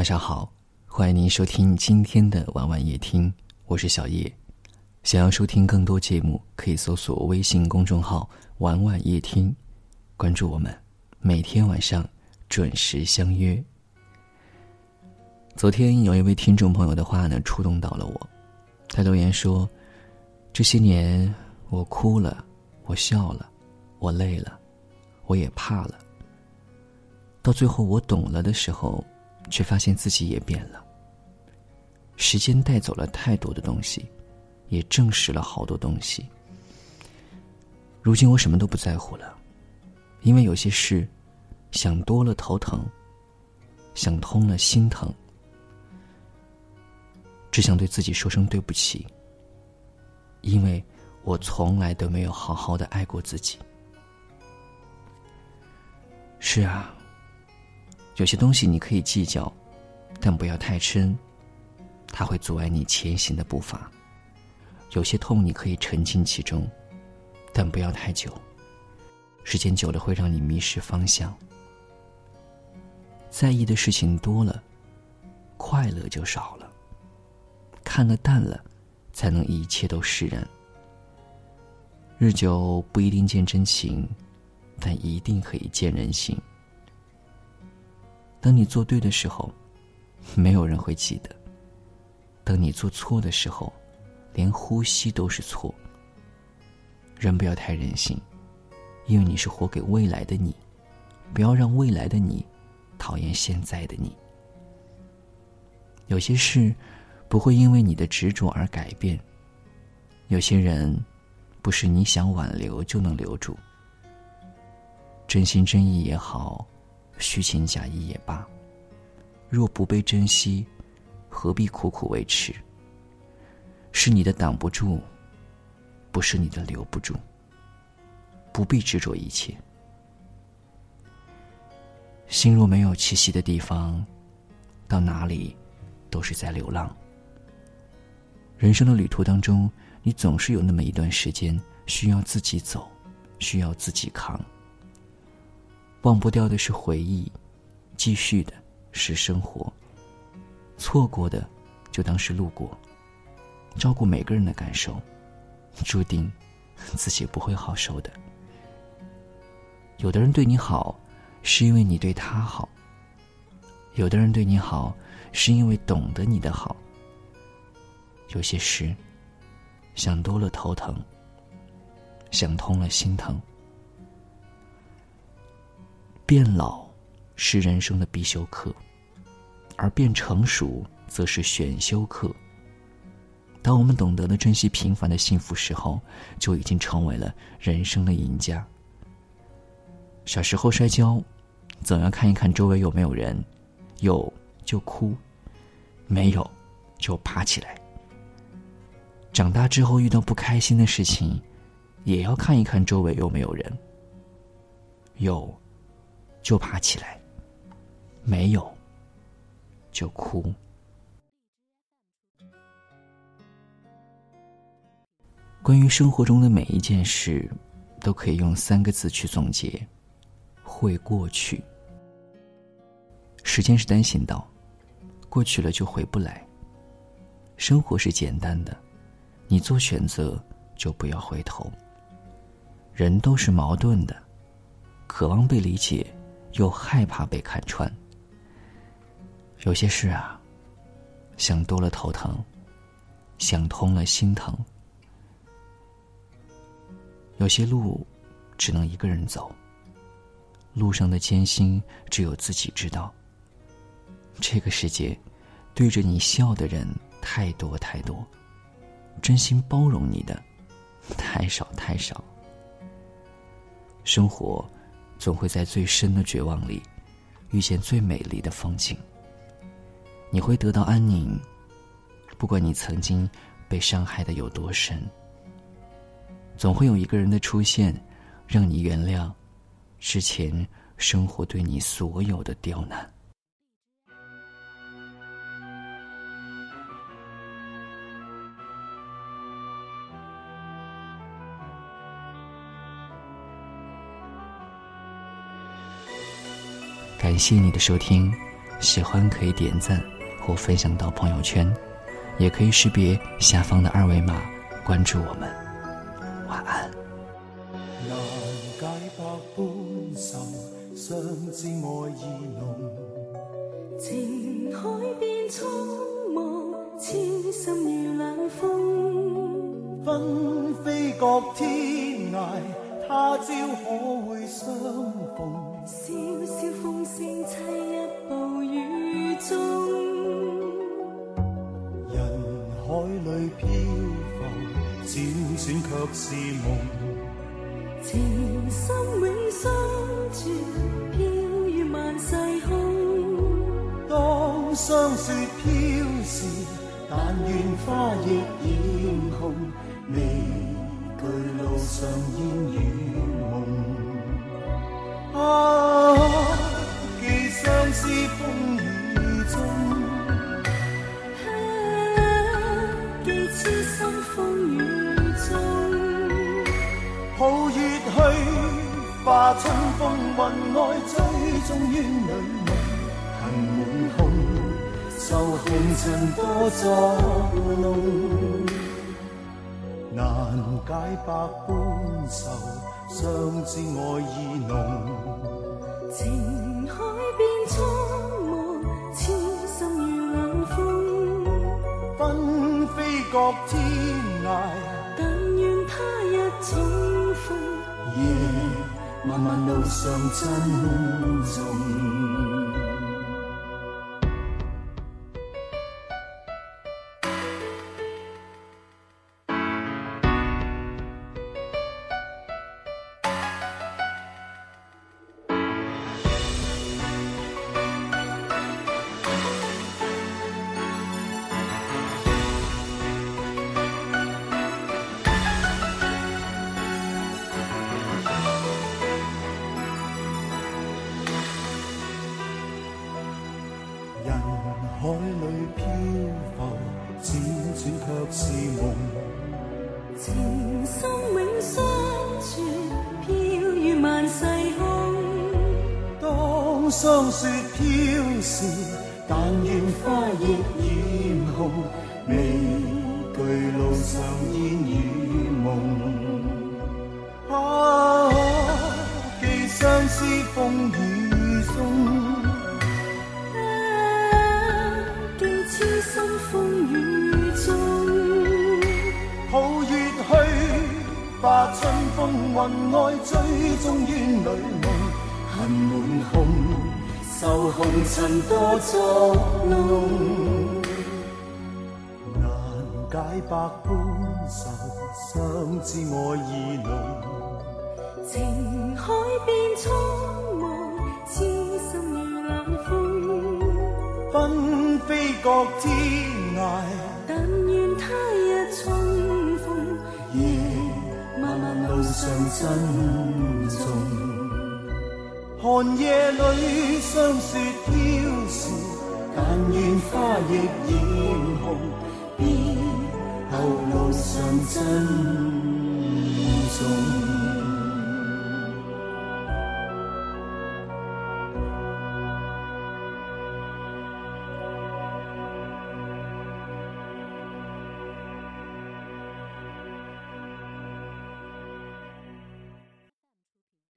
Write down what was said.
晚上好，欢迎您收听今天的晚晚夜听，我是小叶。想要收听更多节目，可以搜索微信公众号“晚晚夜听”，关注我们，每天晚上准时相约。昨天有一位听众朋友的话呢，触动到了我，他留言说：“这些年我哭了，我笑了，我累了，我也怕了。到最后我懂了的时候。”却发现自己也变了。时间带走了太多的东西，也证实了好多东西。如今我什么都不在乎了，因为有些事，想多了头疼，想通了心疼。只想对自己说声对不起，因为我从来都没有好好的爱过自己。是啊。有些东西你可以计较，但不要太深，它会阻碍你前行的步伐。有些痛你可以沉浸其中，但不要太久，时间久了会让你迷失方向。在意的事情多了，快乐就少了。看得淡了，才能一切都释然。日久不一定见真情，但一定可以见人心。当你做对的时候，没有人会记得；等你做错的时候，连呼吸都是错。人不要太任性，因为你是活给未来的你，不要让未来的你讨厌现在的你。有些事不会因为你的执着而改变，有些人不是你想挽留就能留住。真心真意也好。虚情假意也罢，若不被珍惜，何必苦苦维持？是你的挡不住，不是你的留不住。不必执着一切。心若没有栖息的地方，到哪里都是在流浪。人生的旅途当中，你总是有那么一段时间需要自己走，需要自己扛。忘不掉的是回忆，继续的是生活。错过的，就当是路过。照顾每个人的感受，注定自己不会好受的。有的人对你好，是因为你对他好；有的人对你好，是因为懂得你的好。有些事，想多了头疼，想通了心疼。变老是人生的必修课，而变成熟则是选修课。当我们懂得了珍惜平凡的幸福时候，就已经成为了人生的赢家。小时候摔跤，总要看一看周围有没有人，有就哭，没有就爬起来。长大之后遇到不开心的事情，也要看一看周围有没有人，有。就爬起来，没有就哭。关于生活中的每一件事，都可以用三个字去总结：会过去。时间是单行道，过去了就回不来。生活是简单的，你做选择就不要回头。人都是矛盾的，渴望被理解。又害怕被看穿。有些事啊，想多了头疼，想通了心疼。有些路，只能一个人走。路上的艰辛，只有自己知道。这个世界，对着你笑的人太多太多，真心包容你的，太少太少。生活。总会在最深的绝望里，遇见最美丽的风景。你会得到安宁，不管你曾经被伤害的有多深。总会有一个人的出现，让你原谅之前生活对你所有的刁难。感谢你的收听，喜欢可以点赞或分享到朋友圈，也可以识别下方的二维码关注我们。晚安。难解百般愁，相知爱意浓。情海变苍茫，痴心如冷风。纷飞各天涯，他朝可会相逢？萧萧风声凄一步雨中，人海里漂浮，辗转却是梦。情深永相住，飘于万世空。当霜雪飘时，但愿花亦艳红，未惧路上烟雨抱月去，化春风云外，追踪怨侣梦，恨满空，受红尘多作弄，难解百般愁，相知爱意浓。情海变苍茫，痴心如冷风。纷飞各天涯，但愿他日重。夜漫漫路上珍重。人海里漂浮，辗转却是梦。情深永相存，飘于万世空。当霜雪飘时，但愿花亦艳红，春风云外，追踪怨侣梦，恨满胸，受红尘多作弄，难解百般愁，相知爱意浓。情海变苍茫，痴心如冷风。纷飞各天涯，但愿他日路上珍重。寒夜里霜雪飘时，但愿花亦艳红，别后路上珍重。